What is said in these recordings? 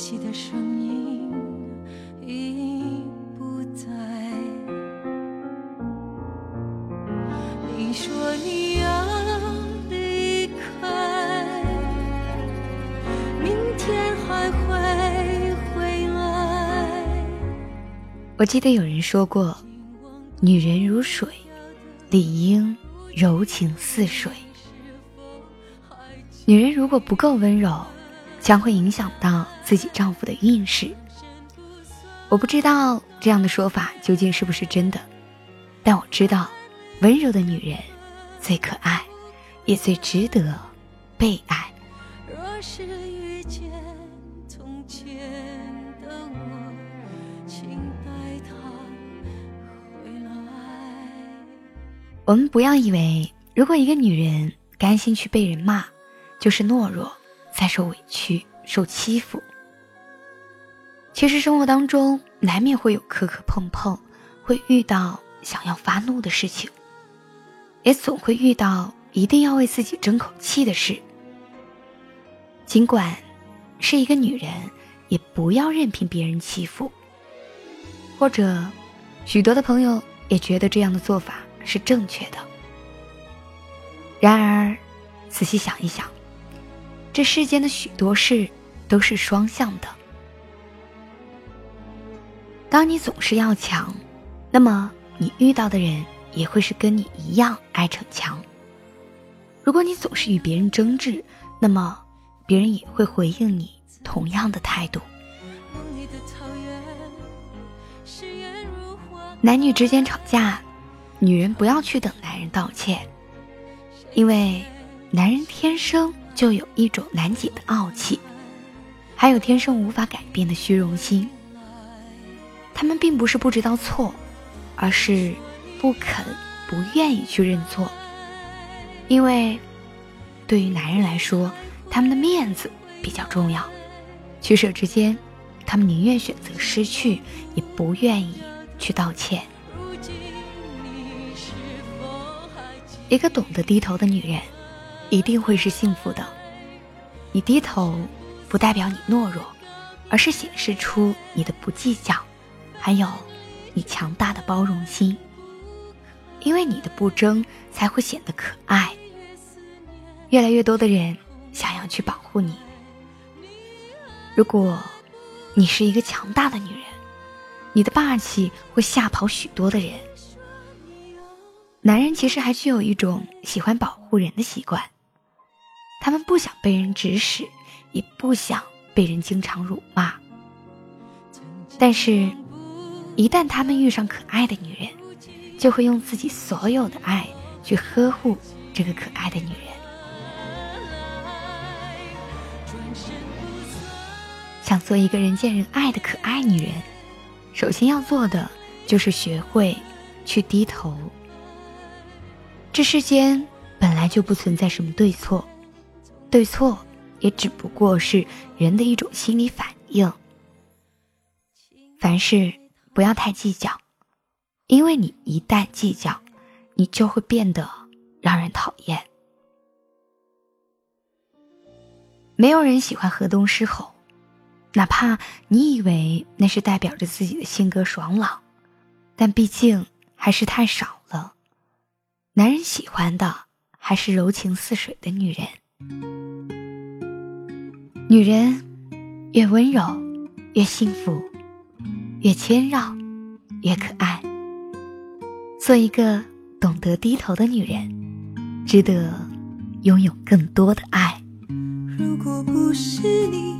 悉的声音已不在。你说你要离开，明天还会回来。我记得有人说过，女人如水，理应。柔情似水，女人如果不够温柔，将会影响到自己丈夫的运势。我不知道这样的说法究竟是不是真的，但我知道，温柔的女人最可爱，也最值得被爱。若是遇见从前的我，请带他回来。我们不要以为，如果一个女人甘心去被人骂，就是懦弱，在受委屈、受欺负。其实生活当中难免会有磕磕碰碰，会遇到想要发怒的事情，也总会遇到一定要为自己争口气的事。尽管是一个女人，也不要任凭别人欺负。或者，许多的朋友也觉得这样的做法。是正确的。然而，仔细想一想，这世间的许多事都是双向的。当你总是要强，那么你遇到的人也会是跟你一样爱逞强。如果你总是与别人争执，那么别人也会回应你同样的态度。男女之间吵架。女人不要去等男人道歉，因为男人天生就有一种难解的傲气，还有天生无法改变的虚荣心。他们并不是不知道错，而是不肯、不愿意去认错。因为对于男人来说，他们的面子比较重要，取舍之间，他们宁愿选择失去，也不愿意去道歉。一个懂得低头的女人，一定会是幸福的。你低头，不代表你懦弱，而是显示出你的不计较，还有你强大的包容心。因为你的不争，才会显得可爱。越来越多的人想要去保护你。如果你是一个强大的女人，你的霸气会吓跑许多的人。男人其实还具有一种喜欢保护人的习惯，他们不想被人指使，也不想被人经常辱骂。但是，一旦他们遇上可爱的女人，就会用自己所有的爱去呵护这个可爱的女人。想做一个人见人爱的可爱女人，首先要做的就是学会去低头。这世间本来就不存在什么对错，对错也只不过是人的一种心理反应。凡事不要太计较，因为你一旦计较，你就会变得让人讨厌。没有人喜欢河东狮吼，哪怕你以为那是代表着自己的性格爽朗，但毕竟还是太少了。男人喜欢的还是柔情似水的女人。女人越温柔，越幸福；越谦让，越可爱。做一个懂得低头的女人，值得拥有更多的爱。如果不是你，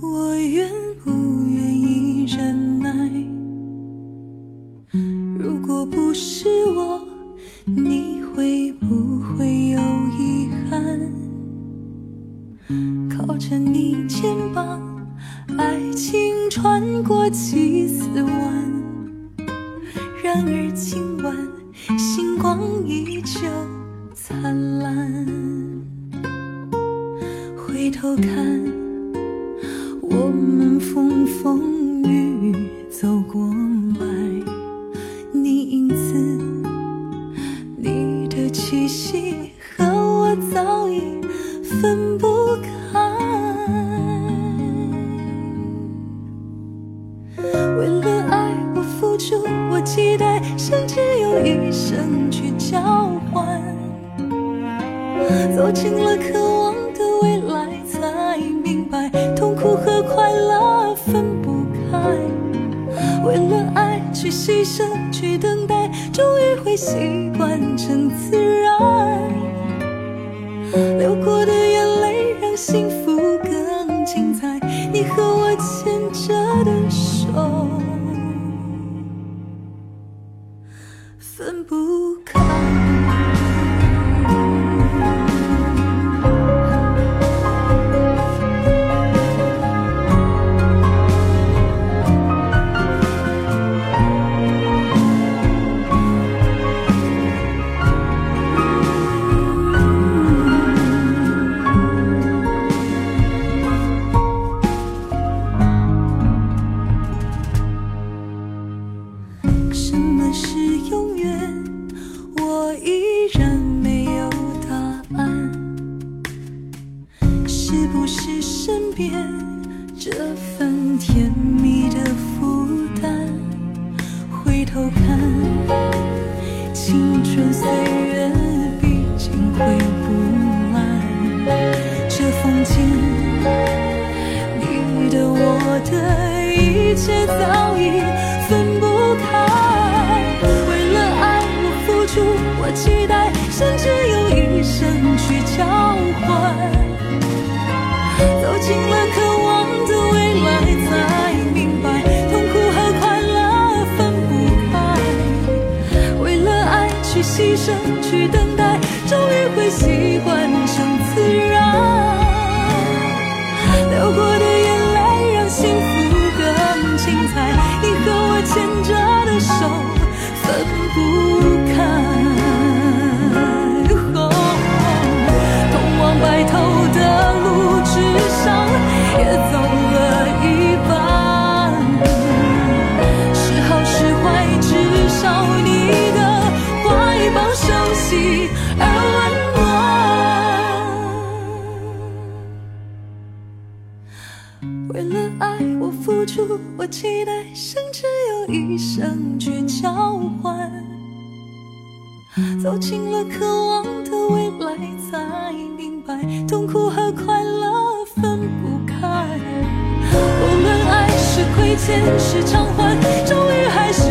我愿不愿意忍耐？如果不是我。你会不会有遗憾？靠着着你肩膀，爱情穿过几丝弯。然而今晚星光依旧灿烂。回头看，我们风风雨雨走过来，你影子，你的气息和我早已分不开。一生去交换。走进了渴望的未来，才明白痛苦和快乐分不开。为了爱去牺牲，去等待，终于会习惯成自然。流过的眼泪让幸福更精彩。你和我切早已分不开。为了爱，我付出，我期待，甚至用一生去交换。走进了渴望的未来，才明白痛苦和快乐分不开。为了爱去牺牲，去等待，终于会习惯成自然。流过一生去交换。走进了渴望的未来，才明白痛苦和快乐分不开。无论爱是亏欠是偿还，终于还是